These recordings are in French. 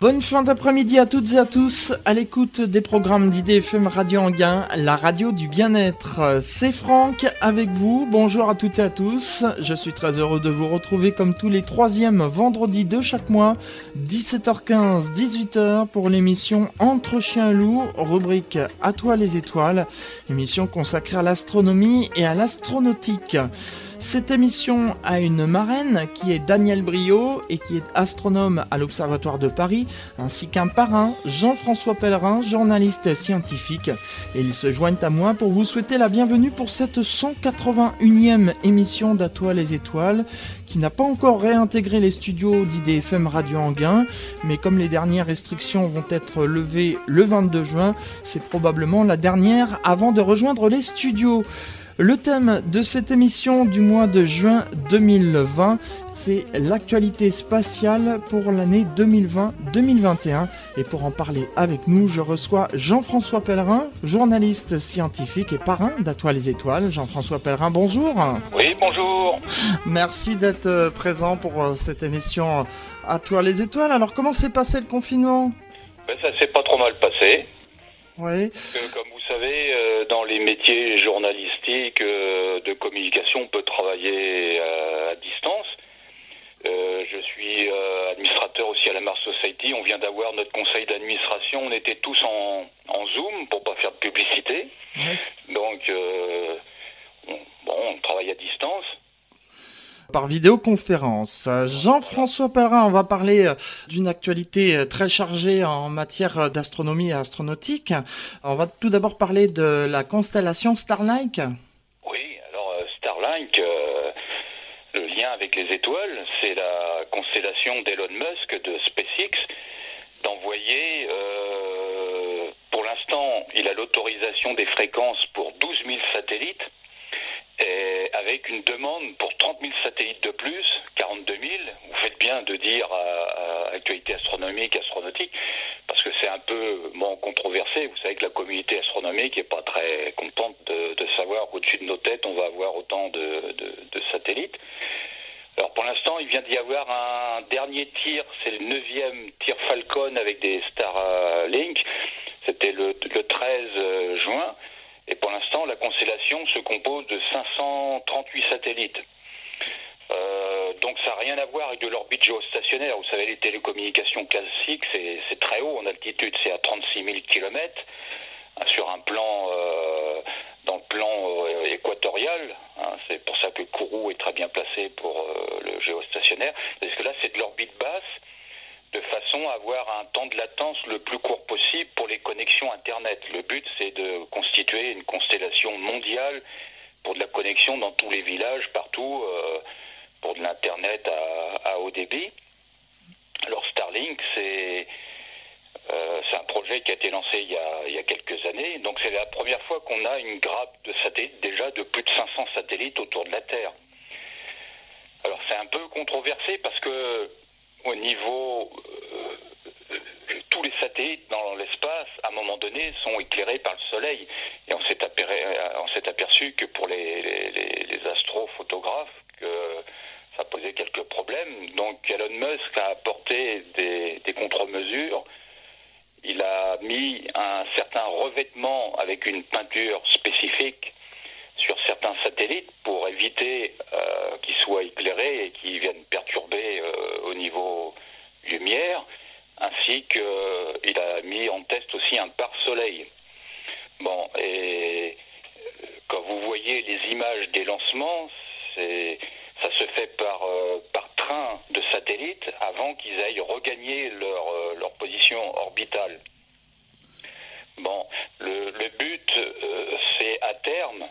Bonne fin d'après-midi à toutes et à tous, à l'écoute des programmes d'IDFM Radio Anguin, la radio du bien-être. C'est Franck avec vous, bonjour à toutes et à tous. Je suis très heureux de vous retrouver comme tous les troisièmes vendredis de chaque mois, 17h15, 18h pour l'émission Entre chiens et rubrique À toi les étoiles, émission consacrée à l'astronomie et à l'astronautique. Cette émission a une marraine qui est Daniel Brio et qui est astronome à l'Observatoire de Paris, ainsi qu'un parrain, Jean-François Pellerin, journaliste scientifique. Et ils se joignent à moi pour vous souhaiter la bienvenue pour cette 181e émission d'Atoile les étoiles, qui n'a pas encore réintégré les studios d'IDFM Radio Anguin, mais comme les dernières restrictions vont être levées le 22 juin, c'est probablement la dernière avant de rejoindre les studios. Le thème de cette émission du mois de juin 2020, c'est l'actualité spatiale pour l'année 2020-2021. Et pour en parler avec nous, je reçois Jean-François Pellerin, journaliste scientifique et parrain d'Atoile les Étoiles. Jean-François Pellerin, bonjour. Oui, bonjour. Merci d'être euh, présent pour euh, cette émission À toi les Étoiles. Alors, comment s'est passé le confinement? Ben, Ça s'est pas trop mal passé. Oui. comme vous savez, euh, dans les métiers journalistiques euh, de communication, on peut travailler euh, à distance. je suis administrateur aussi à la Mars Society. On vient d'avoir notre conseil d'administration. On était tous en, en, Zoom pour pas faire de publicité. Donc, bon, on travaille à distance par vidéoconférence. Jean-François Pellerin, on va parler euh, d'une actualité euh, très chargée en matière euh, d'astronomie et astronautique. On va tout d'abord parler de la constellation Starlink. Oui, alors Starlink, le lien avec les étoiles, c'est la constellation d'Elon Musk de SpaceX d'envoyer, pour l'instant, il a l'autorisation des fréquences pour 12 000 satellites avec une demande pour 30 000 satellites de plus, 42 000. Vous faites bien de dire à, actualité astronomique, astronautique, parce que c'est un peu bon, controversé. Vous savez que la communauté astronomique n'est pas très contente de, savoir qu'au-dessus de nos têtes, on va avoir autant de, satellites. Alors pour l'instant, il vient d'y avoir un dernier tir, c'est le neuvième tir Falcon avec des Starlink. C'était le, le 13 juin. Et pour l'instant, la constellation se compose de 538 satellites. Euh, donc ça n'a rien à voir avec de l'orbite géostationnaire. Vous savez, les télécommunications classiques, c'est très haut en altitude, c'est à 36 000 km sur un plan, euh, dans le plan euh, équatorial. Hein. c'est pour ça que Kourou est très bien placé pour le géostationnaire. Parce que là, c'est de l'orbite basse de façon à avoir un temps de latence le plus court possible pour les connexions Internet. Le but, c'est de constituer une constellation mondiale pour de la connexion dans tous les villages, partout, euh, pour de l'Internet à, haut débit. Alors Starlink, c'est euh, un projet qui a été lancé il y a, il y a quelques années. Donc c'est la première fois qu'on a une grappe de satellites, déjà de plus de 500 satellites autour de la Terre. Alors c'est un peu controversé parce que au niveau euh, tous les satellites dans l'espace, à un moment donné, sont éclairés par le Soleil. Et on s'est aperçu, que pour les, astrophotographes, que ça posait quelques problèmes. Donc Elon Musk a apporté des, des contre-mesures. Il a mis un certain revêtement avec une peinture spécifique certains satellites pour éviter euh, qu'ils soient éclairés et qu'ils viennent perturber euh, au niveau lumière, ainsi qu'il a mis en test aussi un pare-soleil. Bon, et euh, quand vous voyez les images des lancements, ça se fait par, par train de satellites avant qu'ils aillent regagner leur, leur position orbitale. Bon, le but, c'est à terme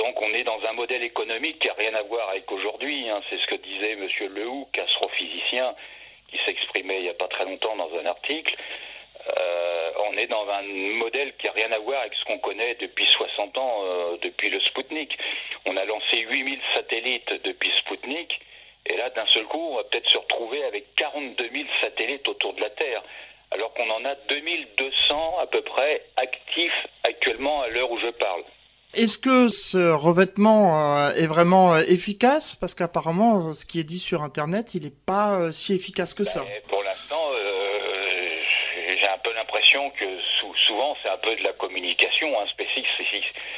donc on est dans un modèle économique qui n'a rien à voir avec aujourd'hui. Hein. C'est ce que disait M. Lehoucq, astrophysicien, qui s'exprimait il n'y a pas très longtemps dans un article. Euh, on est dans un modèle qui n'a rien à voir avec ce qu'on connaît depuis 60 ans, euh, depuis le Sputnik. On a lancé 8000 satellites depuis Sputnik, et là, d'un seul coup, on va peut-être se retrouver avec 42 000 satellites autour de la Terre, alors qu'on en a 2200 à peu près actifs actuellement à l'heure où je parle. Est-ce que ce revêtement euh, est vraiment euh, efficace? Parce qu'apparemment, euh, ce qui est dit sur Internet, il n'est pas si efficace que ça. Ben, pour l'instant, j'ai un peu l'impression que souvent, c'est un peu de la communication. Hein. SpaceX,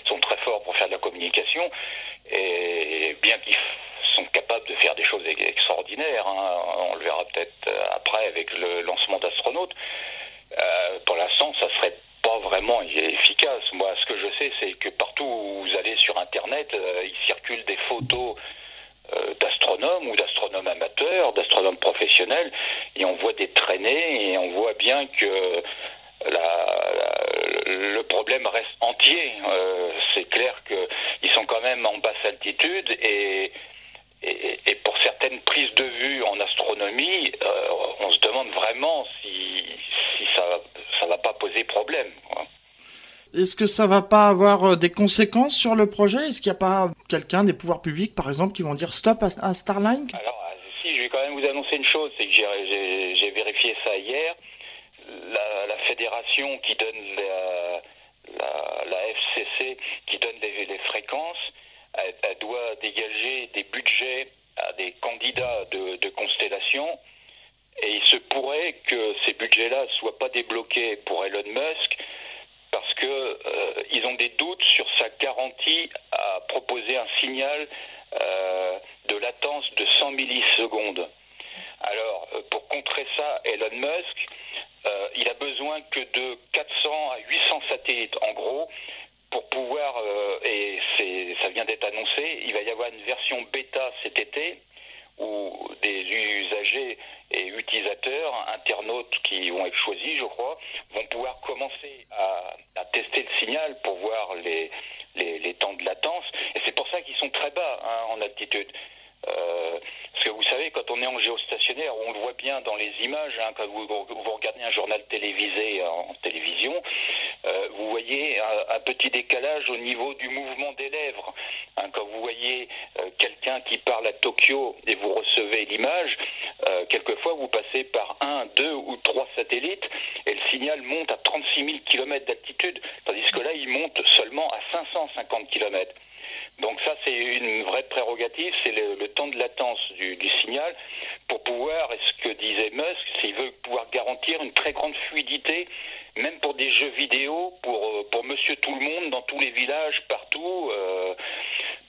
sont très forts pour faire de la communication. Est-ce que ça va pas avoir euh, des conséquences sur le projet? Est-ce qu'il n'y a pas quelqu'un des pouvoirs publics, par exemple, qui vont dire stop à, Starlink Alors, euh, si, je vais quand même vous annoncer une chose, c'est que j'ai vérifié ça hier. La, fédération qui donne la, la, FCC, qui donne les, fréquences, elle, doit dégager des budgets à des candidats de, de constellation. Et il se pourrait que ces budgets-là ne soient pas débloqués pour Elon Musk parce qu'ils euh, ont des doutes sur sa garantie à proposer un signal euh, de latence de 100 millisecondes. Alors, euh, pour contrer ça, Elon Musk, il a besoin que de 400 à 800 satellites, en gros, pour pouvoir, et ça vient d'être annoncé, il va y avoir une version bêta cet été où des usagers et utilisateurs, internautes qui vont être choisis, je crois, vont pouvoir commencer à, tester le signal pour voir les, temps de latence. Et c'est pour ça qu'ils sont très bas hein, en altitude. Euh, parce que vous savez, quand on est en géostationnaire, on le voit bien dans les images, hein, quand vous, regardez un journal télévisé en, télévision, euh, vous voyez un, petit décalage au niveau du mouvement des lèvres. Hein, quand vous voyez euh, quelqu'un qui parle à Tokyo et vous recevez l'image, quelquefois vous passez par un, deux ou trois satellites et le signal monte à 36 000 km d'altitude, tandis que là, il monte seulement à 550 km. Donc ça, c'est une vraie prérogative, c'est le, temps de latence du, signal pour pouvoir, est ce que disait Musk, s'il veut pouvoir garantir une très grande fluidité, même pour des jeux vidéo, pour, euh, pour monsieur tout le monde, dans tous les villages, partout, euh,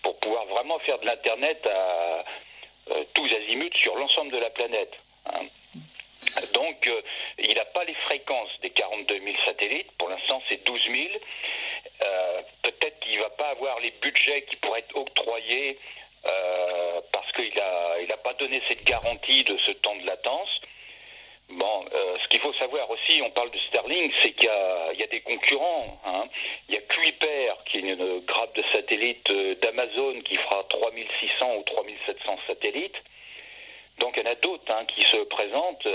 pour pouvoir vraiment faire de l'Internet à euh, tous azimuts sur l'ensemble de la planète. Hein. Donc, il n'a pas les fréquences des 42 000 satellites. Pour l'instant, c'est 12 000. Euh, peut-être qu'il ne va pas avoir les budgets qui pourraient être octroyés euh, parce qu'il n'a il a pas donné cette garantie de ce temps de latence. Bon, euh, ce qu'il faut savoir aussi, on parle de Starlink, c'est qu'il y, y, a des concurrents. Hein. Il y a Kuiper, qui est une grappe de satellites d'Amazon qui fera 3600 ou 3700 satellites. Donc il y en a d'autres hein, qui se présentent.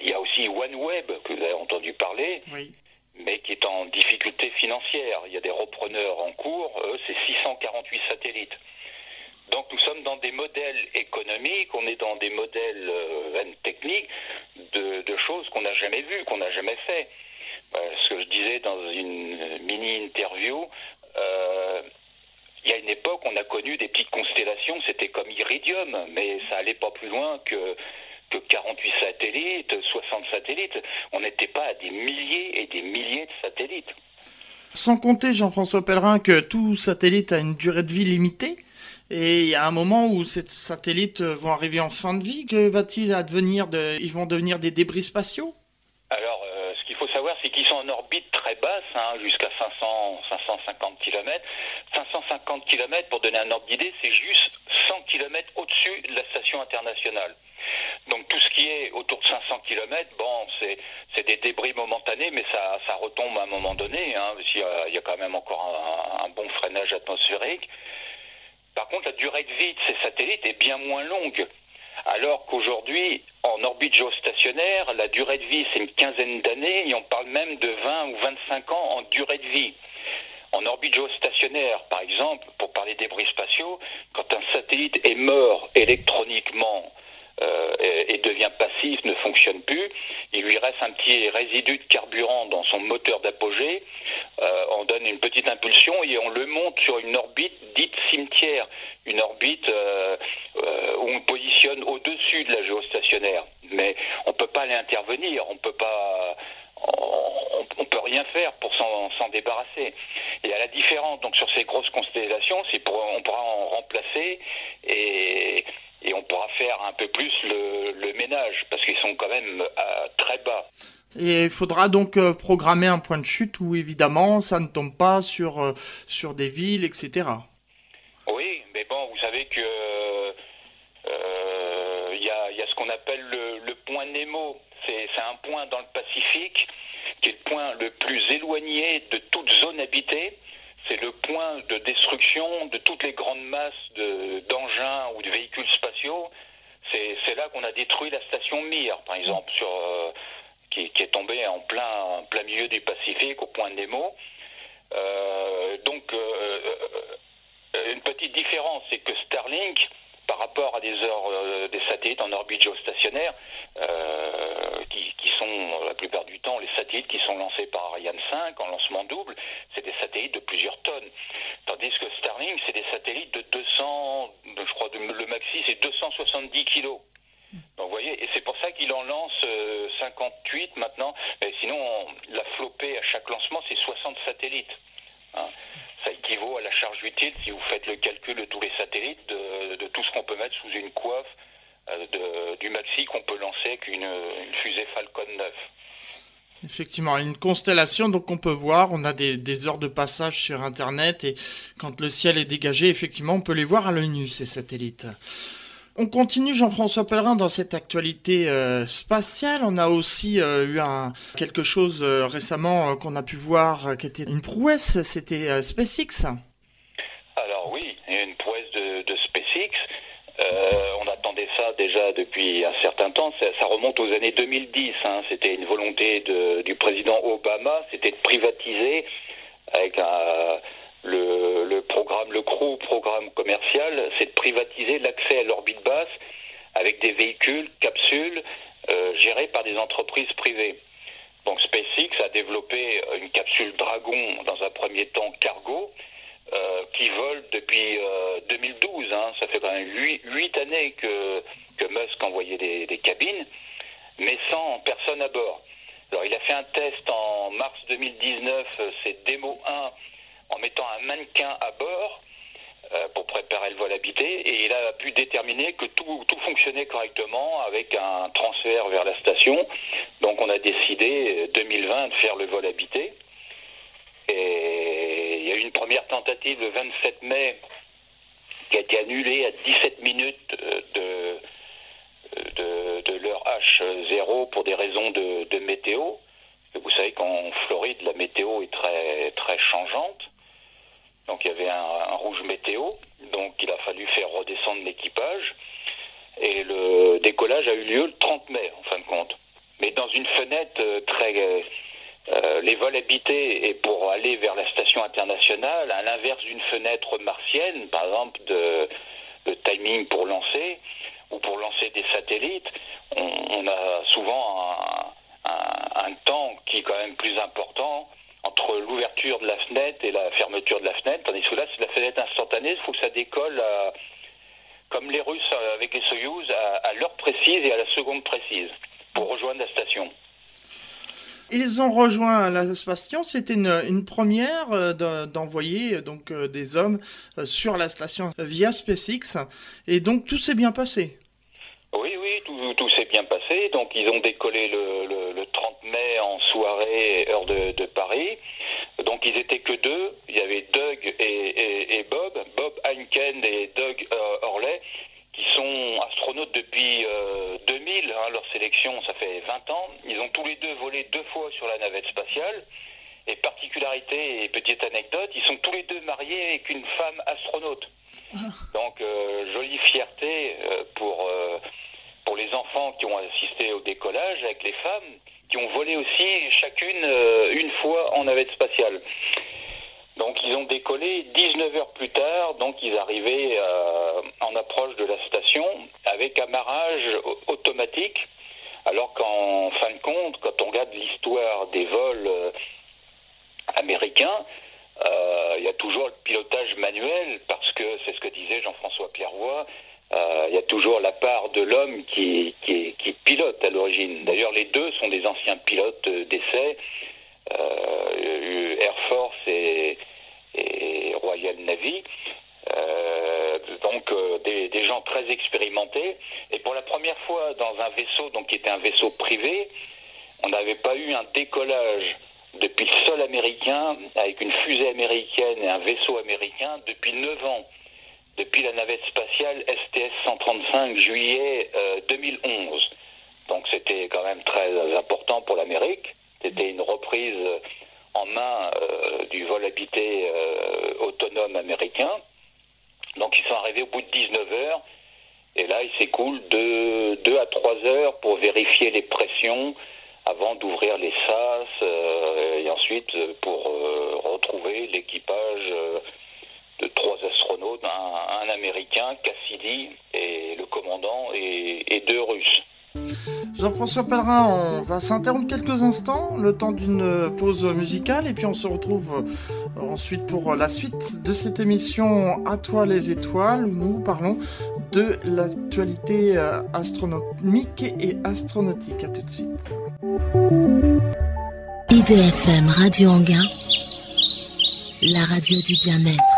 il y a aussi OneWeb, que vous avez entendu parler. Oui mais qui est en difficulté financière. Il y a des repreneurs en cours, eux, c'est 648 satellites. Donc nous sommes dans des modèles économiques, on est dans des modèles euh, techniques de, choses qu'on n'a jamais vues, qu'on n'a jamais fait. Euh, ce que je disais dans une mini-interview, euh, il y a une époque, on a connu des petites constellations, c'était comme Iridium, mais ça allait pas plus loin que que 48 satellites, 60 satellites. On n'était pas à des milliers et des milliers de satellites. Sans compter, Jean-François Pellerin, que tout satellite a une durée de vie limitée. Et il y a un moment où ces satellites vont arriver en fin de vie. Que va-t-il advenir de... Ils vont devenir des débris spatiaux? Alors, euh, ce qu'il faut savoir, c'est qu'ils sont en orbite très basse, hein, jusqu'à 500, 550 km. 550 km, pour donner un ordre d'idée, c'est juste 100 km au-dessus de la station internationale. Donc tout ce qui est autour de 500 km, bon, c'est des débris momentanés, mais ça, ça retombe à un moment donné. Hein, il, y a, quand même encore un, bon freinage atmosphérique. Par contre, la durée de vie de ces satellites est bien moins longue. Alors qu'aujourd'hui, en orbite géostationnaire, la durée de vie, c'est une quinzaine d'années, et on parle même de 20 ou 25 ans en durée de vie. En orbite géostationnaire, par exemple, pour parler des débris spatiaux, quand un satellite est mort électroniquement euh, et, devient passif, ne fonctionne plus. Il lui reste un petit résidu de carburant dans son moteur d'apogée. Euh, on donne une petite impulsion et on le monte sur une orbite dite cimetière, une orbite euh, où on positionne au-dessus de la géostationnaire. Mais on ne peut pas aller intervenir, on ne peut pas on, peut rien faire pour s'en débarrasser. Et à la différence, donc sur ces grosses constellations, on pourra en remplacer et, on pourra faire un peu plus le, ménage parce qu'ils sont quand même très bas. Et il faudra donc euh, programmer un point de chute où évidemment ça ne tombe pas sur, euh, sur des villes, etc. Oui, mais bon, vous savez que euh, il y, a, y, a, ce qu'on appelle le, le point Nemo. C'est un point dans le Pacifique qui est le point le plus éloigné de toute zone habitée. C'est le point de destruction de toutes les grandes masses d'engins ou de véhicules spatiaux. C'est là qu'on a détruit la station Mir, par exemple, euh, qui, est tombée en plein, plein milieu du Pacifique, au point Nemo. Euh, donc, euh, une petite différence, c'est que Starlink, par rapport à des euh, des satellites en orbite géostationnaire, euh, qui, sont la plupart du temps les satellites qui sont lancés par Ariane 5 en lancement double, c'est des satellites de plusieurs tonnes. Tandis que Starlink, c'est des satellites de 200, je crois le maxi c'est 270 kilos. Donc vous voyez, et c'est pour ça qu'il en lance 58 euh, maintenant. Sinon, la flopée à chaque lancement, c'est 60 satellites. Hein ça équivaut à la charge utile, si vous faites le calcul de tous les satellites, de, tout ce qu'on peut mettre sous une coiffe euh, du maxi qu'on peut lancer avec une, fusée Falcon 9. Effectivement, une constellation, donc on peut voir, on a des, des, heures de passage sur Internet et quand le ciel est dégagé, effectivement, on peut les voir à l'œil nu, ces satellites. On continue Jean-François Pellerin dans cette actualité euh, spatiale. On a aussi euh, eu quelque chose euh, récemment qu'on a pu voir qui était une prouesse, c'était SpaceX. Alors oui, une prouesse de, SpaceX. on attendait ça déjà depuis un certain temps. Ça, remonte aux années 2010. Hein. C'était une volonté du président Obama, c'était de privatiser avec un le, programme, le CRU, programme commercial, c'est de privatiser l'accès à l'orbite basse avec des véhicules, capsules euh, gérés par des entreprises privées. Donc SpaceX a développé une capsule Dragon dans un premier temps cargo euh, qui vole depuis 2012. Euh, hein. Ça fait quand même huit années que, que Musk envoyait des, des cabines, mais sans personne à bord. Alors il a fait un test en mars 2019, c'est Demo 1 en mettant un mannequin à bord euh, pour préparer le vol habité et il a pu déterminer que tout, fonctionnait correctement avec un transfert vers la station. Donc on a décidé 2020 euh, de faire le vol habité. Et il y a eu une première tentative le 27 mai qui a été annulée à 17 minutes euh, de, de, l'heure H0 pour des raisons de, météo. Vous savez qu'en Floride, la météo est très changeante. Donc il y avait un, rouge météo, donc il a fallu faire redescendre l'équipage. Et le décollage a eu lieu le 30 mai, en fin de compte. Mais dans une fenêtre euh, très... Euh, les vols habités et pour aller vers la station internationale, à l'inverse d'une fenêtre martienne, par exemple de, timing pour lancer ou pour lancer des satellites, on, a souvent un, temps qui est quand même plus important entre l'ouverture de la fenêtre et la fermeture de la fenêtre, tandis que là, c'est la fenêtre instantanée, il faut que ça décolle comme les Russes euh, avec les Soyouz à, l'heure précise et à la seconde précise pour rejoindre la station. Ils ont rejoint la station. C'était une, première euh, d'envoyer donc euh, des hommes sur la station via SpaceX, et donc tout s'est bien passé. Oui, oui, tout, s'est bien passé. Donc ils ont décollé le, le, 30 mai en soirée, heure de, de, Paris. Donc ils étaient que deux. Il y avait Doug et, et, Bob, Bob Heinken et Doug euh, Orley, qui sont astronautes depuis 2000. Euh, hein, leur sélection, ça fait 20 ans. Ils ont tous les deux volé deux fois sur la navette spatiale. Et particularité et petite anecdote, ils sont tous les deux mariés avec une femme astronaute. Donc euh, jolie fierté pour pour les enfants qui ont assisté au décollage avec les femmes qui ont volé aussi chacune euh, une fois en navette spatiale. Donc ils ont décollé 19 heures plus tard, donc ils arrivaient euh, en approche de la station avec amarrage automatique, alors qu'en fin de compte, quand on regarde l'histoire des vols euh, américains, il y a toujours le pilotage manuel, parce que c'est ce que disait Jean-François euh, il y a toujours la part de l'homme qui, pilote à l'origine. D'ailleurs, les deux sont des anciens pilotes d'essai, euh, Air Force et, Royal Navy. Euh, donc euh, des, des, gens très expérimentés. Et pour la première fois dans un vaisseau, donc qui était un vaisseau privé, on n'avait pas eu un décollage depuis le sol américain avec une fusée américaine et un vaisseau américain depuis 9 ans depuis la navette spatiale STS-135 juillet 2011. Euh, Donc c'était quand même très important pour l'Amérique. C'était une reprise en main euh, du vol habité euh, autonome américain. Donc ils sont arrivés au bout de 19 heures. Et là, il s'écoule de 2 à 3 heures pour vérifier les pressions avant d'ouvrir les sas et ensuite pour retrouver l'équipage de trois astronautes, un, américain, Cassidy, et le commandant, et, deux russes. Jean-François Pellerin, on va s'interrompre quelques instants, le temps d'une pause musicale, et puis on se retrouve euh, ensuite pour la suite de cette émission À toi les étoiles, où nous parlons de l'actualité euh, astronomique et astronautique. À tout de suite. IDFM Radio Anguin, la radio du bien-être.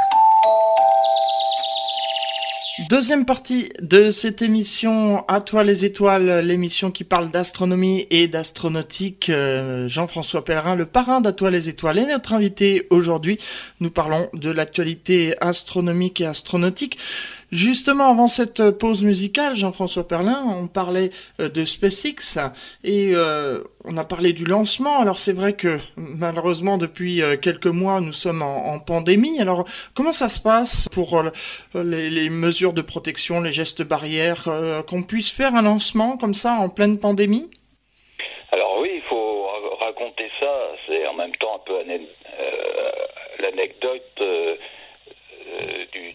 Deuxième partie de cette émission À toi les étoiles, l'émission qui parle d'astronomie et d'astronautique. Euh, Jean-François Pellerin, le parrain d'À les étoiles, est notre invité aujourd'hui. Nous parlons de l'actualité astronomique et astronautique. Justement, avant cette pause musicale, Jean-François Perlin, on parlait euh, de SpaceX et euh, on a parlé du lancement. Alors c'est vrai que malheureusement depuis euh, quelques mois nous sommes en, pandémie. Alors comment ça se passe pour les, mesures de protection, les gestes barrières, qu'on puisse faire un lancement comme ça en pleine pandémie? Alors oui, il faut raconter ça. C'est en même temps un peu l'anecdote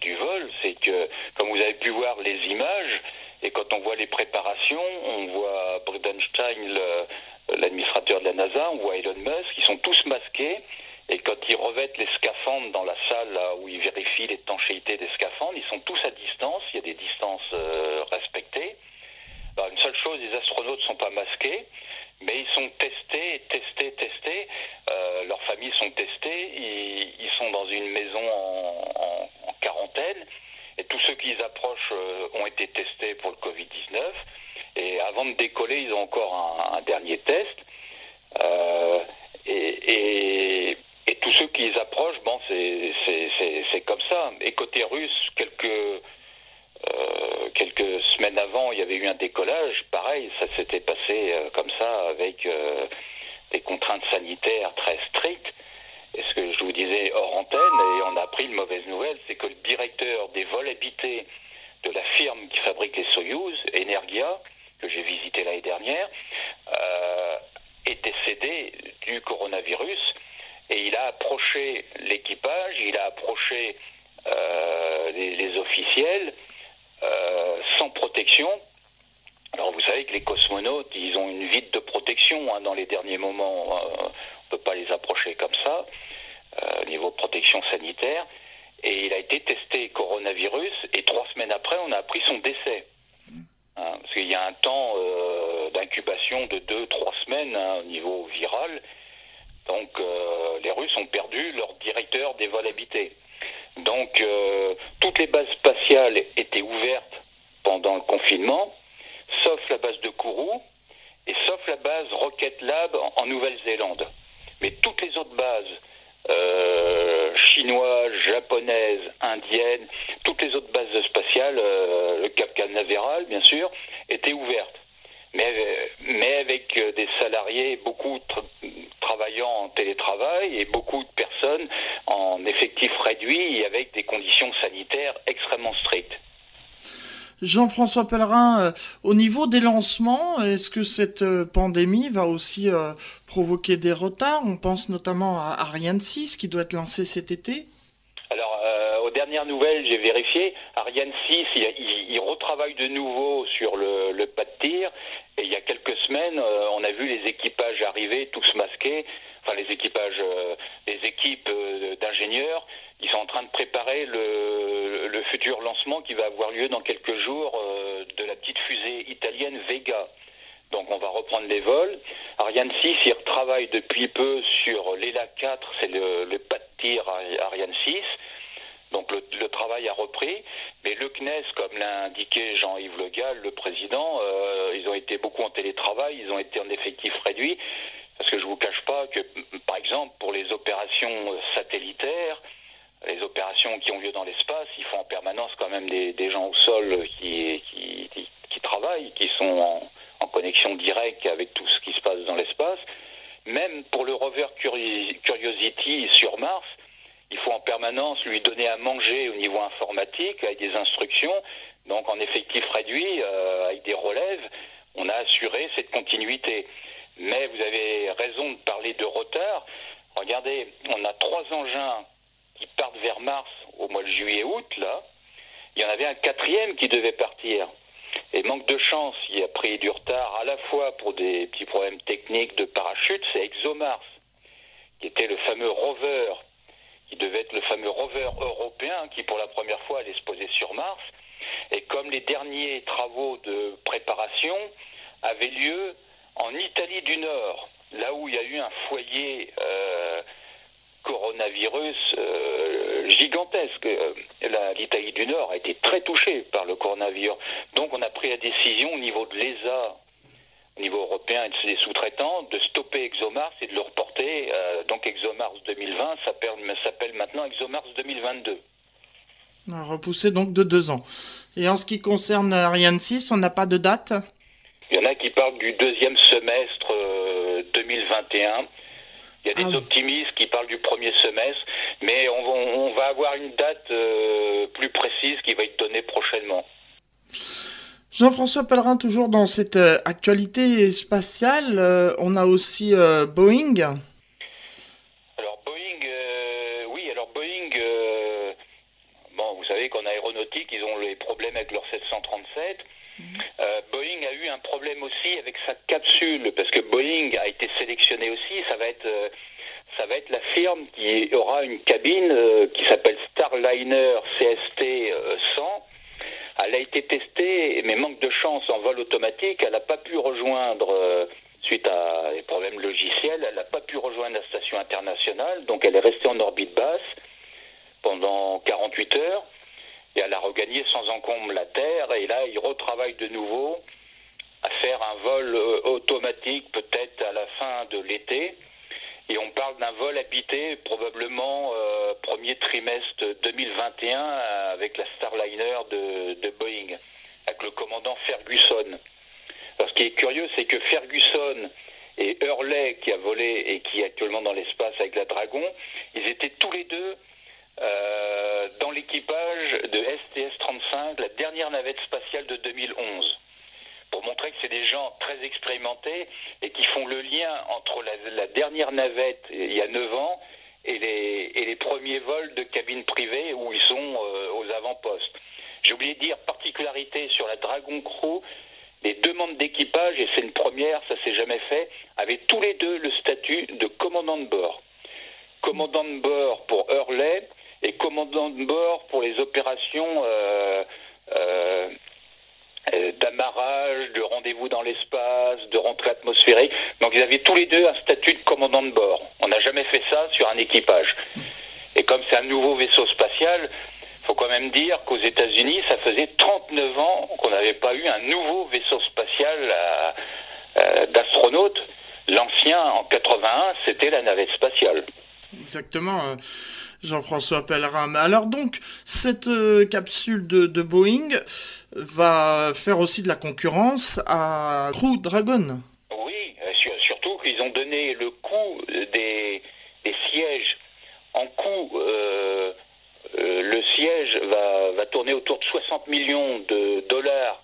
du, vol, c'est que, comme vous avez pu voir les images, et quand on voit les préparations, on voit Bridenstine, l'administrateur de la NASA, on voit Elon Musk, ils sont tous masqués. Et quand ils revêtent les scaphandres dans la salle où ils vérifient l'étanchéité des scaphandres, ils sont tous à distance, il y a des distances euh, respectées. une seule chose, les astronautes ne sont pas masqués, mais ils sont testés, testés, testés. Euh, leurs familles sont testées, ils, sont dans une maison en, quarantaine, et tous ceux qui approchent euh, ont été testés pour le Covid-19. Et avant de décoller, ils ont encore un, dernier test. Euh, et, et, tous ceux qui approchent, bon, c'est comme ça. Et côté russe, quelques euh, quelques semaines avant, il y avait eu un décollage. Pareil, ça s'était passé comme ça avec des contraintes sanitaires très strictes. Ce que je vous disais hors antenne, et on a appris une mauvaise nouvelle, c'est que le directeur des vols habités de la firme qui fabrique les Soyuz, Energia, que j'ai visité l'année dernière, est décédé du coronavirus. Et il a approché l'équipage, il a approché les, les officiels, euh, sans protection. Alors vous savez que les cosmonautes, ils ont une vide de protection hein, dans les derniers moments. Euh, on ne peut pas les approcher comme ça, euh, niveau protection sanitaire. Et il a été testé coronavirus et trois semaines après, on a appris son décès. Hein, parce qu'il y a un temps euh, d'incubation de deux, trois semaines hein, au niveau viral. Donc les Russes ont perdu leur directeur des vols habités. Donc, euh, toutes les bases spatiales étaient ouvertes pendant le confinement, sauf la base de Kourou et sauf la base Rocket Lab en, Nouvelle-Zélande. Mais toutes les autres bases, euh, chinoises, japonaises, indiennes, toutes les autres bases spatiales, euh, le Cap Canaveral, bien sûr, étaient ouvertes mais, avec euh, des salariés, beaucoup travaillant en télétravail et beaucoup de personnes en effectif réduit et avec des conditions sanitaires extrêmement strictes. Jean-François Pellerin, euh, au niveau des lancements, est-ce que cette euh, pandémie va aussi provoquer des retards? On pense notamment à Ariane 6 qui doit être lancé cet été. Alors, aux dernières nouvelles, j'ai vérifié, Ariane 6, il, retravaille de nouveau sur le, pas de tir. Et il y a quelques semaines, euh, on a vu les équipages arriver tous masqués, enfin les équipages, euh, les équipes euh, d'ingénieurs, ils sont en train de préparer le, futur lancement qui va avoir lieu dans quelques jours de la petite fusée italienne Vega. Donc on va reprendre les vols. Ariane 6, il travaille depuis peu sur l'ELA 4, c'est le, le, pas de tir Ariane 6. Donc le, travail a repris, mais le CNES, comme l'a indiqué Jean-Yves Le Gall, le président, euh, ils ont été beaucoup en télétravail, ils ont été en effectif réduit, parce que je ne vous cache pas que, par exemple, pour les opérations satellitaires, les opérations qui ont lieu dans l'espace, il faut en permanence quand même des, gens au sol qui, travaillent, qui sont en, en, connexion directe avec tout ce qui se passe dans l'espace. Même pour le rover Curiosity sur Mars, il faut en permanence lui donner à manger au niveau informatique avec des instructions. Donc en effectif réduit, euh, avec des relèves, on a assuré cette continuité. Mais vous avez raison de parler de retard. Regardez, on a trois engins qui partent vers Mars au mois de juillet-août, là. Il y en avait un quatrième qui devait partir. Et manque de chance, il a pris du retard à la fois pour des petits problèmes techniques de parachute, c'est ExoMars, qui était le fameux rover qui devait être le fameux rover européen qui pour la première fois allait se poser sur Mars. Et comme les derniers travaux de préparation avaient lieu en Italie du Nord, là où il y a eu un foyer euh, coronavirus euh, gigantesque. Euh, L'Italie du Nord a été très touchée par le coronavirus. Donc on a pris la décision au niveau de l'ESA au niveau européen et de ses sous-traitants de stopper ExoMars et de le reporter. Euh, donc ExoMars 2020 s'appelle maintenant ExoMars 2022. Repoussé donc de deux ans. Et en ce qui concerne Ariane 6, on n'a pas de date? Il y en a qui parlent du deuxième semestre 2021. Il y a des ah optimistes qui parlent du premier semestre, mais on, va avoir une date euh, plus précise qui va être donnée prochainement. Jean-François Pellerin, toujours dans cette euh, actualité spatiale, euh, on a aussi euh, Boeing. Alors Boeing, oui, alors Boeing, bon, vous savez qu'en aéronautique, ils ont les problèmes avec leur 737. Mhm. Boeing a eu un problème aussi avec sa capsule, parce que Boeing a été sélectionné aussi, ça va être ça va être la firme qui aura une cabine qui s'appelle Starliner CST 100 elle a été testée, mais manque de chance en vol automatique, elle n'a pas pu rejoindre, euh, suite à des problèmes logiciels, elle n'a pas pu rejoindre la station internationale, donc elle est restée en orbite basse pendant 48 heures, et elle a regagné sans encombre la Terre, et là, il retravaille de nouveau à faire un vol euh, automatique peut-être à la fin de l'été. Et on parle d'un vol habité probablement euh, premier trimestre 2021 avec la Starliner de, de, Boeing, avec le commandant Ferguson. Alors, ce qui est curieux, c'est que Ferguson et Hurley, qui a volé et qui est actuellement dans l'espace avec la Dragon, ils étaient tous les deux euh, dans l'équipage de STS-35, la dernière navette spatiale de 2011 pour montrer que c'est des gens très expérimentés et qui font le lien entre la, dernière navette il y a 9 ans et les, premiers vols de cabines privées où ils sont euh, aux avant-postes. J'ai oublié de dire, particularité sur la Dragon Crew, les deux membres d'équipage, et c'est une première, ça s'est jamais fait, avaient tous les deux le statut de commandant de bord. Commandant de bord pour Hurley et commandant de bord pour les opérations euh, euh, euh, d'amarrage, de rendez-vous dans l'espace, de rentrée atmosphérique. Donc ils avaient tous les deux un statut de commandant de bord. On n'a jamais fait ça sur un équipage. Et comme c'est un nouveau vaisseau spatial, il faut quand même dire qu'aux États-Unis, ça faisait 39 ans qu'on n'avait pas eu un nouveau vaisseau spatial d'astronautes. L'ancien, en 81, c'était la navette spatiale. Exactement. Jean-François Pellerin. Alors donc, cette capsule de Boeing, va faire aussi de la concurrence à Crew Dragon. Oui, euh, surtout qu'ils ont donné le coût des, sièges en coût. Euh, euh, le siège va, tourner autour de 60 millions de dollars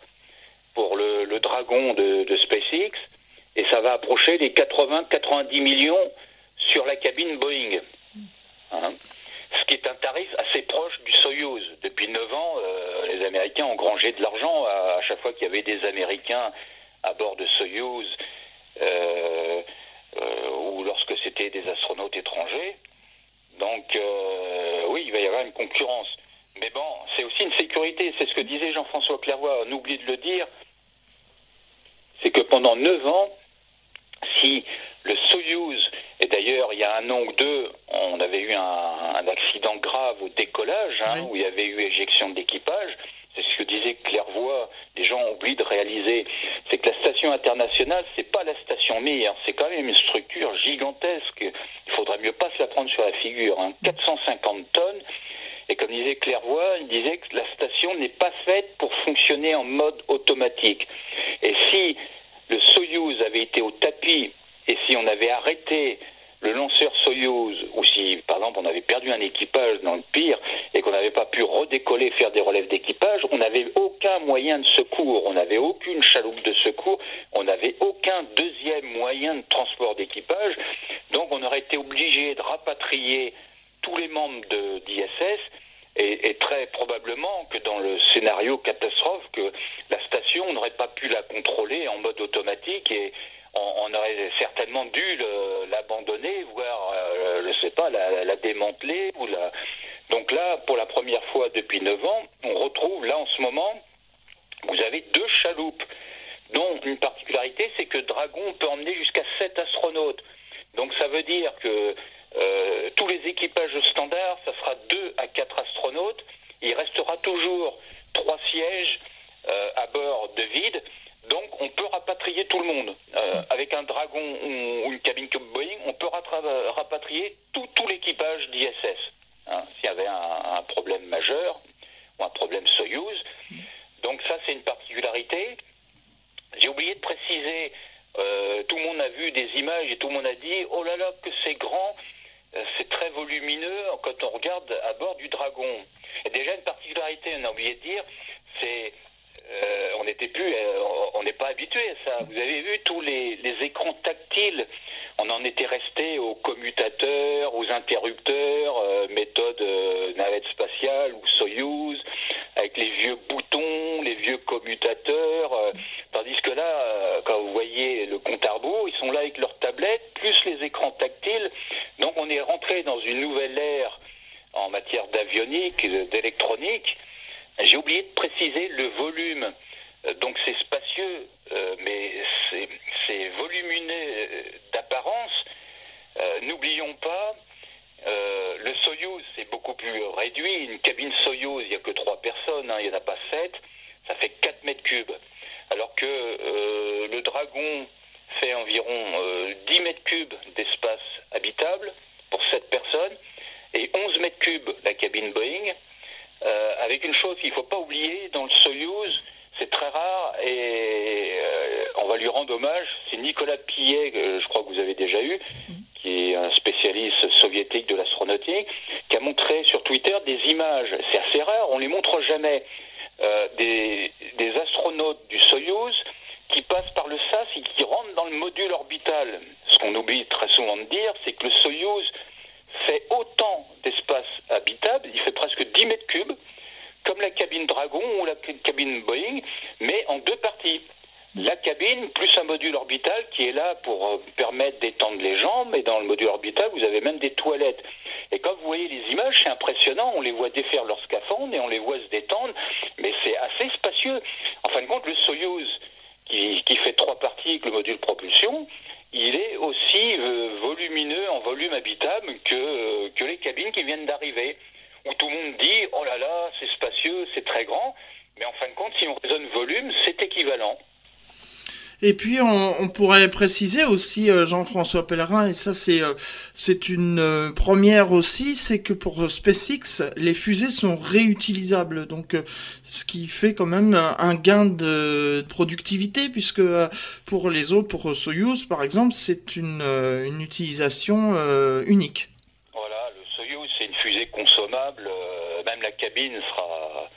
pour le, Dragon de, SpaceX et ça va approcher les 80-90 millions sur la cabine Boeing. Hein ce qui est un tarif assez proche du Soyuz. Depuis 9 ans, euh, les Américains ont grangé de l'argent à, chaque fois qu'il y avait des Américains à bord de Soyuz euh, euh, ou lorsque c'était des astronautes étrangers. Donc oui, il va y avoir une concurrence. Mais bon, c'est aussi une sécurité. C'est ce que disait Jean-François Clairvoy. On oublie de le dire. C'est que pendant 9 ans, si le Soyuz, et d'ailleurs il y a un an ou deux, on avait eu un, accident grave au décollage, hein, où il y avait eu éjection d'équipage, c'est ce que disait Clairvoy, les gens oublient de réaliser, c'est que la station internationale, c'est pas la station Mir, c'est quand même une structure gigantesque. Il faudrait mieux pas se la prendre sur la figure. 450 hein. tonnes. Et comme disait Clairvoy, il disait que la station n'est pas faite pour fonctionner en mode automatique. Et si le Soyuz avait été au tapis et si on avait arrêté le lanceur Soyuz, ou si, par exemple, on avait perdu un équipage dans le pire et qu'on n'avait pas pu redécoller, faire des relèves d'équipage, on n'avait aucun moyen de secours, on n'avait aucune chaloupe de secours, on n'avait aucun deuxième moyen de transport d'équipage, donc on aurait été obligé de rapatrier tous les membres d'ISS et, et, très probablement que dans le scénario catastrophe, que la station n'aurait pas pu la contrôler en mode automatique et, on, aurait certainement dû l'abandonner, voire, euh, je ne sais pas, la, démanteler. Donc là, pour la première fois depuis 9 ans, on retrouve là en ce moment, vous avez deux chaloupes, dont une particularité, c'est que Dragon peut emmener jusqu'à 7 astronautes. Donc ça veut dire que euh, tous les équipages standards, ça sera 2 à 4 astronautes. Il restera toujours trois sièges euh, à bord de vide. Donc on peut rapatrier tout le monde. Euh, avec un Dragon ou une cabine comme Boeing, on peut rapatrier tout, l'équipage d'ISS. Hein, S'il y avait un, problème majeur ou un problème Soyuz. Donc ça c'est une particularité. J'ai oublié de préciser, euh, tout le monde a vu des images et tout le monde a dit, oh là là que c'est grand, euh, c'est très volumineux quand on regarde à bord du Dragon. Et déjà une particularité, on a oublié de dire, c'est euh, on n'était plus, euh, on n'est pas habitué à ça. Vous avez vu tous les, écrans tactiles. On en était resté aux commutateurs, aux interrupteurs, euh, méthode navette spatiale ou Soyuz, avec les vieux boutons, les vieux commutateurs. tandis que là, quand vous voyez le compte à rebours, ils sont là avec leurs tablettes, plus les écrans tactiles. Donc on est rentré dans une nouvelle ère en matière d'avionique, d'électronique. J'ai oublié de préciser le volume. Euh, donc c'est spacieux, euh, mais c'est volumineux euh, d'apparence. N'oublions pas, le Soyuz, c'est beaucoup plus réduit. Une cabine Soyuz, il n'y a que trois personnes, hein, il n'y en a pas sept. Ça fait 4 mètres cubes. Alors que le Dragon fait environ 10 mètres cubes d'espace habitable pour 7 personnes et 11 mètres cubes la cabine Boeing. Euh, avec une chose qu'il ne faut pas oublier, dans le Soyuz, c'est très rare et euh, on va lui rendre hommage. C'est Nicolas Pillet, que je crois que vous avez déjà eu, qui est un spécialiste soviétique de l'astronautique, qui a montré sur Twitter des images. C'est assez rare, on les montre jamais. Euh, des, des, astronautes du Soyuz qui passent par le SAS et qui rentrent dans le module orbital. Ce qu'on oublie très souvent de dire, c'est que le Soyuz fait autant d'espace habitable, il fait presque 10 mètres cubes, comme la cabine Dragon ou la cabine Boeing, mais en deux parties. La cabine plus un module orbital qui est là pour euh, permettre d'étendre les jambes, et dans le module orbital, vous avez même des toilettes. Et quand vous voyez les images, c'est impressionnant, on les voit défaire leur scaphandre et on les voit se détendre, mais c'est assez spacieux. En fin de compte, le Soyuz, qui, fait trois parties avec le module propulsion, il est aussi euh, volumineux en volume habitable que, euh, que les cabines qui viennent d'arriver, où tout le monde dit oh là là, c'est spacieux, c'est très grand, mais en fin de compte, si on raisonne volume, c'est équivalent. Et puis on, pourrait préciser aussi euh, Jean-François Pellerin, et ça c'est euh, c'est une euh, première aussi, c'est que pour SpaceX, les fusées sont réutilisables, donc ce qui fait quand même un gain de productivité, puisque pour les autres, pour Soyuz par exemple, c'est une, une utilisation unique. Voilà, le Soyuz c'est une fusée consommable, même la cabine sera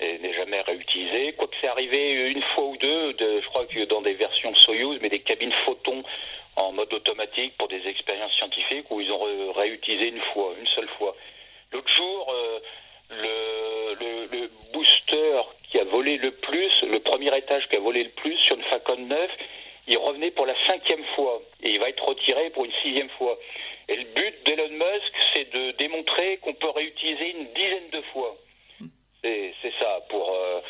n'est jamais réutilisé. Quoique c'est arrivé une fois ou deux, de, je crois que dans des versions Soyuz, mais des cabines photons en mode automatique pour des expériences scientifiques où ils ont réutilisé une fois, une seule fois. L'autre jour, euh, le, le, booster qui a volé le plus, le premier étage qui a volé le plus sur une Falcon 9, il revenait pour la cinquième fois et il va être retiré pour une sixième fois. Et le but d'Elon Musk, c'est de démontrer qu'on peut réutiliser une dizaine de fois. C'est ça. Pour, euh,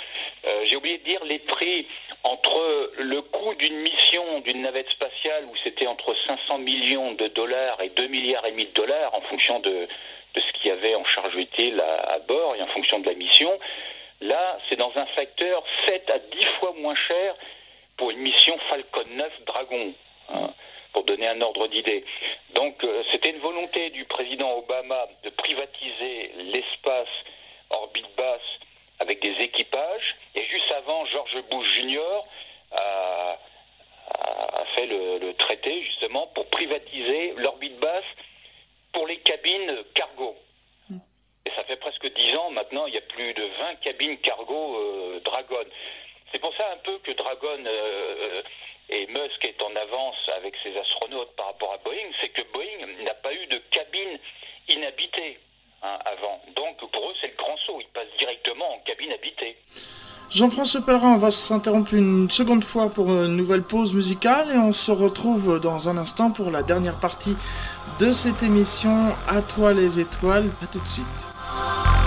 euh, j'ai oublié de dire les prix entre le coût d'une mission d'une navette spatiale où c'était entre 500 millions de dollars et 2 milliards et demi de dollars en fonction de, ce qu'il y avait en charge utile à, à, bord et en fonction de la mission. Là, c'est dans un facteur 7 à 10 fois moins cher pour une mission Falcon 9 Dragon. Hein, pour donner un ordre d'idée. Donc, euh, c'était une volonté du président Obama de privatiser l'espace orbite basse avec des équipages. Et juste avant, George Bush Jr. a, a fait le, le, traité justement pour privatiser l'orbite basse pour les cabines cargo. Hmm. Et ça fait presque dix ans maintenant, il y a plus de 20 cabines cargo euh, Dragon. C'est pour ça un peu que Dragon euh, et Musk est en avance avec ses astronautes par rapport à Boeing, c'est que Boeing n'a pas eu de cabine inhabitée. Donc pour eux, c'est le grand saut. Ils passent directement en cabine habitée. Jean-François Pellerin, on va s'interrompre une seconde fois pour une nouvelle pause musicale et on se retrouve dans un instant pour la dernière partie de cette émission À toi les étoiles. À tout de suite.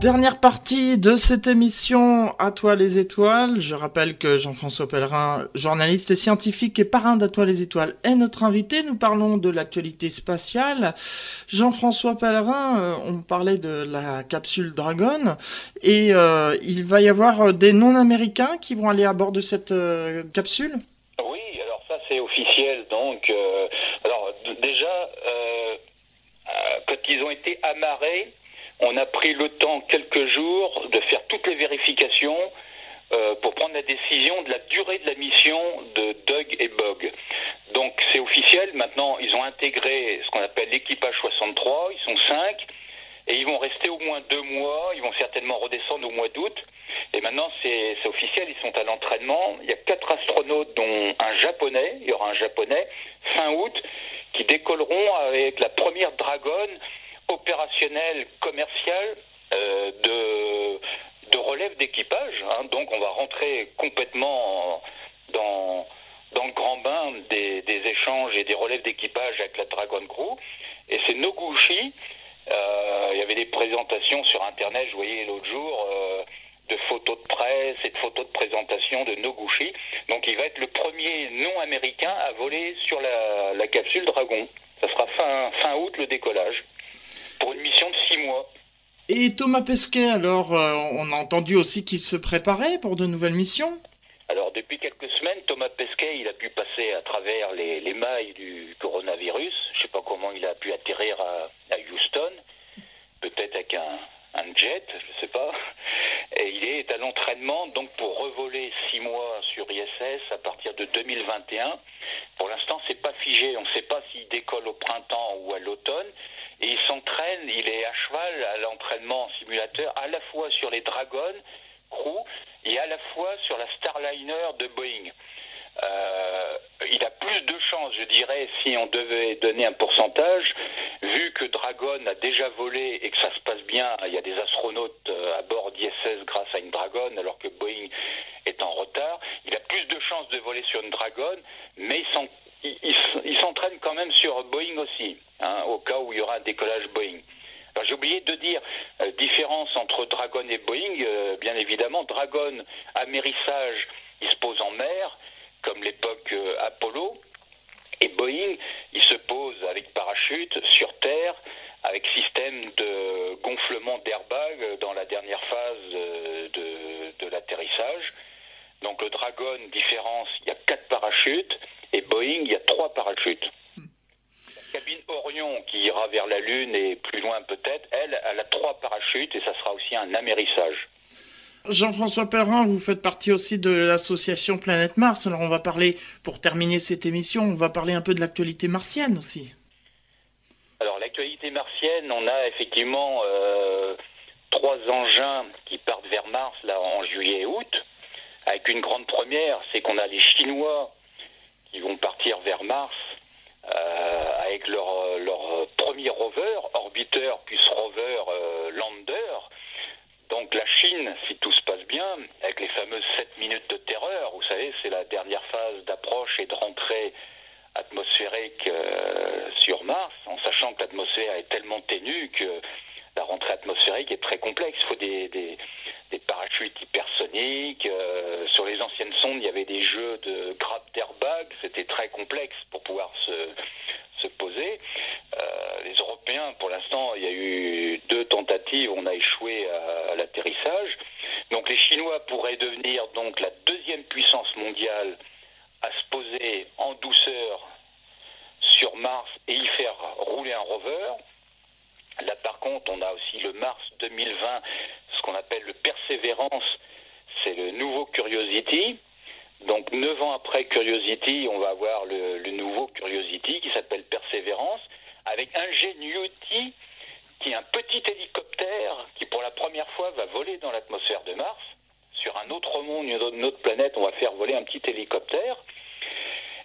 Dernière partie de cette émission À toi les étoiles. Je rappelle que Jean-François Pellerin, journaliste scientifique et parrain d'À toi les étoiles, est notre invité. Nous parlons de l'actualité spatiale. Jean-François Pellerin, euh, on parlait de la capsule Dragon et euh, il va y avoir des non-américains qui vont aller à bord de cette euh, capsule Oui, alors ça c'est officiel. Donc, euh, alors déjà, quand ils ont été amarrés, on a pris le temps, quelques jours, de faire toutes les vérifications euh, pour prendre la décision de la durée de la mission de Doug et Bog. Donc c'est officiel, maintenant ils ont intégré ce qu'on appelle l'équipage 63, ils sont cinq, et ils vont rester au moins deux mois, ils vont certainement redescendre au mois d'août. Et maintenant c'est officiel, ils sont à l'entraînement. Il y a quatre astronautes, dont un japonais, il y aura un japonais, fin août, qui décolleront avec la première Dragon opérationnel commercial euh, de, de relève d'équipage. Hein. Donc on va rentrer complètement dans, le grand bain des, échanges et des relèves d'équipage avec la Dragon Crew. Et c'est Noguchi. Euh, il y avait des présentations sur Internet, je voyais l'autre jour, euh, de photos de presse et de photos de présentation de Noguchi. Donc il va être le premier non-américain à voler sur la, capsule Dragon. Ça sera fin août le décollage pour une mission de six mois. Et Thomas Pesquet, alors, euh, on a entendu aussi qu'il se préparait pour de nouvelles missions Alors, depuis quelques semaines, Thomas Pesquet, il a pu passer à travers les, les mailles du coronavirus. Je ne sais pas comment il a pu atterrir à, à Houston, peut-être avec un, un jet, je sais pas. Et il est à l'entraînement donc pour revoler six mois sur ISS à partir de 2021. Pour l'instant, c'est pas figé. On ne sait pas s'il décolle au printemps ou à l'automne. Et il s'entraîne, il est à cheval à l'entraînement en simulateur, à la fois sur les Dragon Crew et à la fois sur la Starliner de Boeing. Euh, il a plus de chances, je dirais, si on devait donner un pourcentage, vu que Dragon a déjà volé et que ça se passe bien, il y a des astronautes euh, à bord d'ISS grâce à une Dragon, alors que Boeing est en retard, il a plus de chances de voler sur une Dragon, mais il s'entraîne quand même sur Boeing aussi hein, au cas où il y aura un décollage Boeing. J'ai oublié de dire euh, différence entre Dragon et Boeing. Bien évidemment, Dragon, amérissage, il se pose en mer, comme l'époque euh, Apollo. Et Boeing, il se pose avec parachute sur Terre, avec système de gonflement d'airbag dans la dernière phase euh, de, de l'atterrissage. Donc le Dragon, différence, il y a quatre parachutes, et Boeing, il y a trois parachutes cabine Orion qui ira vers la Lune et plus loin peut-être, elle, elle a trois parachutes et ça sera aussi un amérissage. Jean-François Perrin, vous faites partie aussi de l'association Planète Mars. Alors on va parler, pour terminer cette émission, on va parler un peu de l'actualité martienne aussi. Alors l'actualité martienne, on a effectivement euh, trois engins qui partent vers Mars là en juillet et août, avec une grande première, c'est qu'on a les Chinois qui vont partir vers Mars euh, avec leur, premier rover, orbiteur plus rover euh, lander. Donc la Chine, si tout se passe bien, avec les fameuses 7 minutes de terreur. Vous savez, c'est la dernière phase d'approche et de rentrée atmosphérique euh, sur Mars, en sachant que l'atmosphère est tellement ténue que la rentrée atmosphérique est très complexe. Il faut des, des, parachutes hypersoniques. Euh, sur les anciennes sondes, il y avait des jeux de grappe d'airbag. C'était très complexe pour pouvoir se, se poser. Euh, les Européens, pour l'instant, il y a eu On a échoué à, l'atterrissage. Donc les Chinois pourraient devenir donc la deuxième puissance mondiale à se poser en douceur sur Mars et y faire rouler un rover. Là, par contre, on a aussi le Mars 2020, ce qu'on appelle le Perseverance, c'est le nouveau Curiosity. Donc, neuf ans après Curiosity, on va avoir le, nouveau Curiosity qui s'appelle Perseverance, avec Ingenuity, qui est un petit hélicoptère qui, pour la première fois, va voler dans l'atmosphère de Mars. Sur un autre monde, une autre planète, on va faire voler un petit hélicoptère.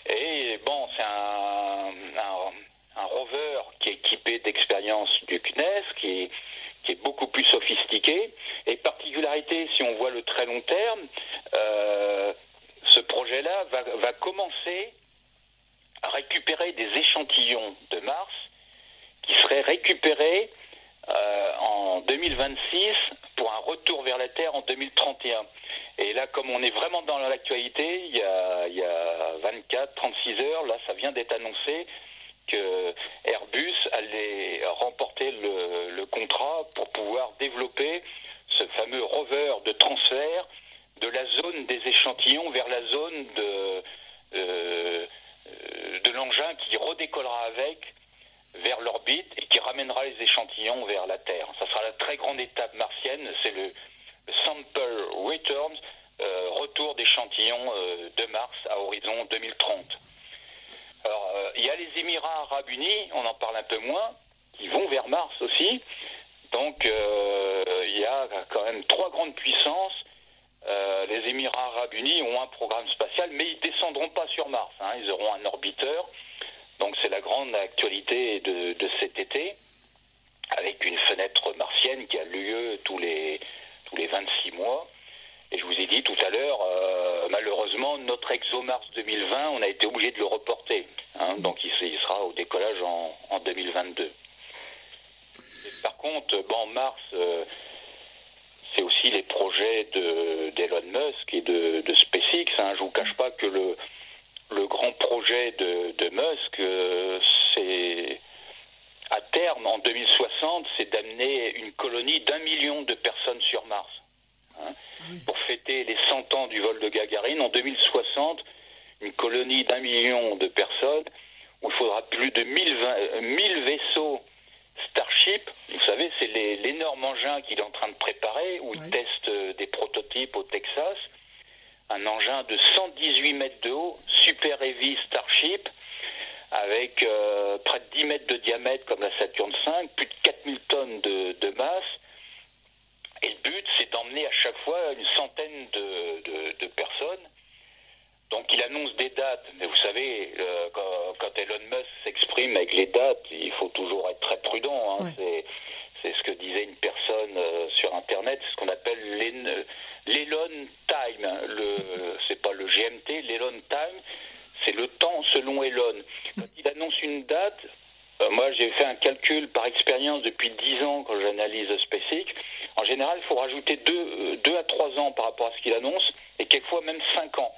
Et bon, c'est un, rover qui est équipé d'expérience du CNES, qui est, qui est beaucoup plus sophistiqué. Et particularité, si on voit le très long terme, euh, ce projet-là va, commencer à récupérer des échantillons de Mars qui seraient récupérés en 2026 pour un retour vers la Terre en 2031. Et là, comme on est vraiment dans l'actualité, il y a, il y a 24, 36 heures, là, ça vient d'être annoncé que Airbus allait remporter le, le, contrat pour pouvoir développer ce fameux rover de transfert de la zone des échantillons vers la zone de, euh, de l'engin qui redécollera avec vers l'orbite et qui ramènera les échantillons vers la Terre. Ça sera la très grande étape martienne, c'est le, Sample Returns, euh, retour d'échantillons euh, de Mars à horizon 2030. Alors, euh, il y a les Émirats arabes unis, on en parle un peu moins, qui vont vers Mars aussi. Donc, il y a quand même trois grandes puissances. les Émirats arabes unis ont un programme spatial, mais ils ne descendront pas sur Mars. Hein. Ils auront un orbiteur. Donc, c'est la grande actualité de, de cet été, avec une fenêtre martienne qui a lieu tous les les 26 mois. Et je vous ai dit tout à l'heure, euh, malheureusement, notre ExoMars 2020, on a été obligé de le reporter. Hein. donc il, sera au décollage en, 2022. par contre, bon, Mars, euh, c'est aussi les projets d'Elon Musk et de, SpaceX. Hein. Je ne vous cache pas que le, le grand projet de, Musk, euh, c'est à terme, en 2060, c'est d'amener une colonie d'un million de personnes sur Mars. Hein. Pour fêter les 100 ans du vol de Gagarine, en 2060, une colonie d'un million de personnes, où il faudra plus de 1000, euh, vaisseaux Starship. Vous savez, c'est l'énorme engin qu'il est en train de préparer, où il teste euh, des prototypes au Texas. Un engin de 118 mètres de haut, Super Heavy Starship, avec euh, près de 10 mètres de diamètre comme la Saturne V, plus de 4000 tonnes de, masse. Et le but, c'est d'emmener à chaque fois une centaine de, personnes. Donc il annonce des dates, mais vous savez, euh, quand, Elon Musk s'exprime avec les dates, il faut toujours être très prudent. Hein. C'est ce que disait une personne euh, sur Internet, ce qu'on appelle l'Elon Time. C'est pas le GMT, l'Elon Time c'est le temps selon Elon. Quand il annonce une date, euh, moi j'ai fait un calcul par expérience depuis 10 ans quand j'analyse SpaceX. En général, il faut rajouter 2 deux, euh, à 3 ans par rapport à ce qu'il annonce, et quelquefois même 5 ans.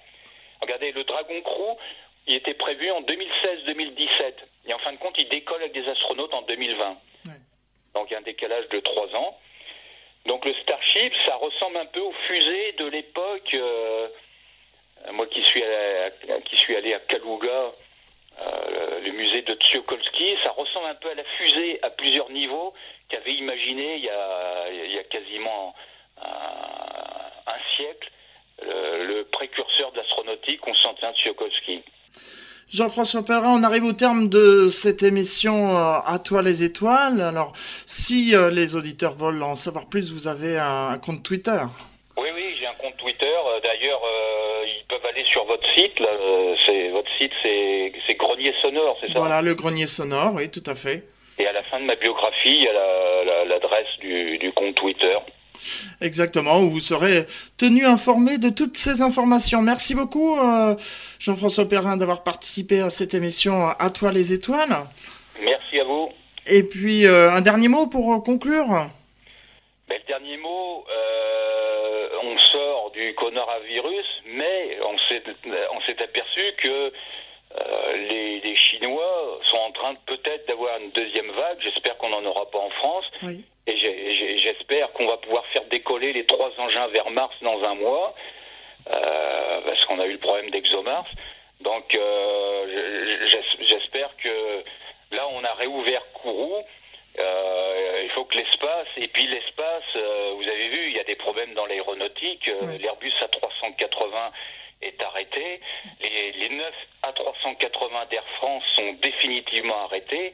Regardez, le Dragon Crew, il était prévu en 2016-2017. Et en fin de compte, il décolle avec des astronautes en 2020. Donc il y a un décalage de 3 ans. Donc le Starship, ça ressemble un peu aux fusées de l'époque. Euh, moi qui suis, allé, qui suis allé à Kaluga, euh, le musée de Tsiolkovsky, ça ressemble un peu à la fusée à plusieurs niveaux qu'avait imaginé il y a, il y a quasiment un, siècle le, précurseur de l'astronautique, Constantin Tsiolkovsky. Jean-François Pellerin, on arrive au terme de cette émission euh, À toi les étoiles. Alors, si les auditeurs veulent en savoir plus, vous avez un compte Twitter. Oui, oui, j'ai un compte Twitter. D'ailleurs, peuvent aller sur votre site. Là, euh, c'est, votre site, c'est, Grenier Sonore, c'est ça? Voilà, le Grenier Sonore, oui, tout à fait. Et à la fin de ma biographie, il y a l'adresse du, compte Twitter. Exactement, où vous serez tenu informé de toutes ces informations. Merci beaucoup, euh, Jean-François Perrin, d'avoir participé à cette émission À toi les étoiles. Merci à vous. Et puis, euh, un dernier mot pour conclure? Ben, Le dernier mot, euh, on sort du coronavirus, mais on s'est aperçu que les, les, Chinois sont en train peut-être d'avoir une deuxième vague. J'espère qu'on n'en aura pas en France. Oui. Et j'espère qu'on va pouvoir faire décoller les trois engins vers Mars dans un mois, euh, parce qu'on a eu le problème d'ExoMars. Donc euh, j'espère que là on a réouvert Kourou. Euh, il faut que l'espace, et puis l'espace, vous avez vu, il y a des problèmes dans l'aéronautique. L'Airbus A380 est arrêté. Les, les 9 A380 d'Air France sont définitivement arrêtés.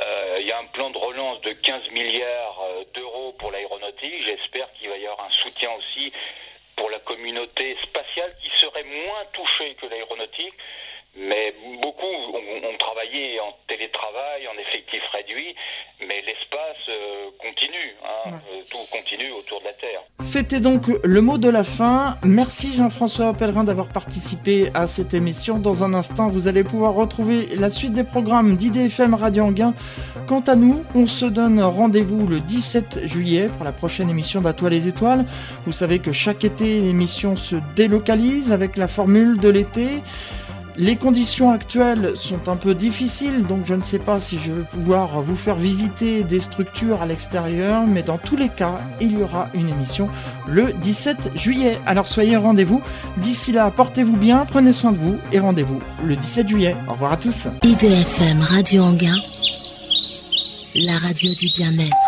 Euh, il y a un plan de relance de 15 milliards euh, d'euros pour l'aéronautique. J'espère qu'il va y avoir un soutien aussi pour la communauté spatiale qui serait moins touchée que l'aéronautique. Mais beaucoup ont, travaillé en télétravail, en effectif réduit, mais l'espace euh, continue, hein, euh, tout continue autour de la Terre. C'était donc le mot de la fin. Merci Jean-François Pellerin d'avoir participé à cette émission. Dans un instant, vous allez pouvoir retrouver la suite des programmes d'IDFM Radio Anguin. Quant à nous, on se donne rendez-vous le 17 juillet pour la prochaine émission d'Atoile les Étoiles. Vous savez que chaque été, l'émission se délocalise avec la formule de l'été. Les conditions actuelles sont un peu difficiles, donc je ne sais pas si je vais pouvoir vous faire visiter des structures à l'extérieur, mais dans tous les cas, il y aura une émission le 17 juillet. Alors soyez au rendez-vous. D'ici là, portez-vous bien, prenez soin de vous et rendez-vous le 17 juillet. Au revoir à tous. IDFM Radio Anguin, la radio du bien-être.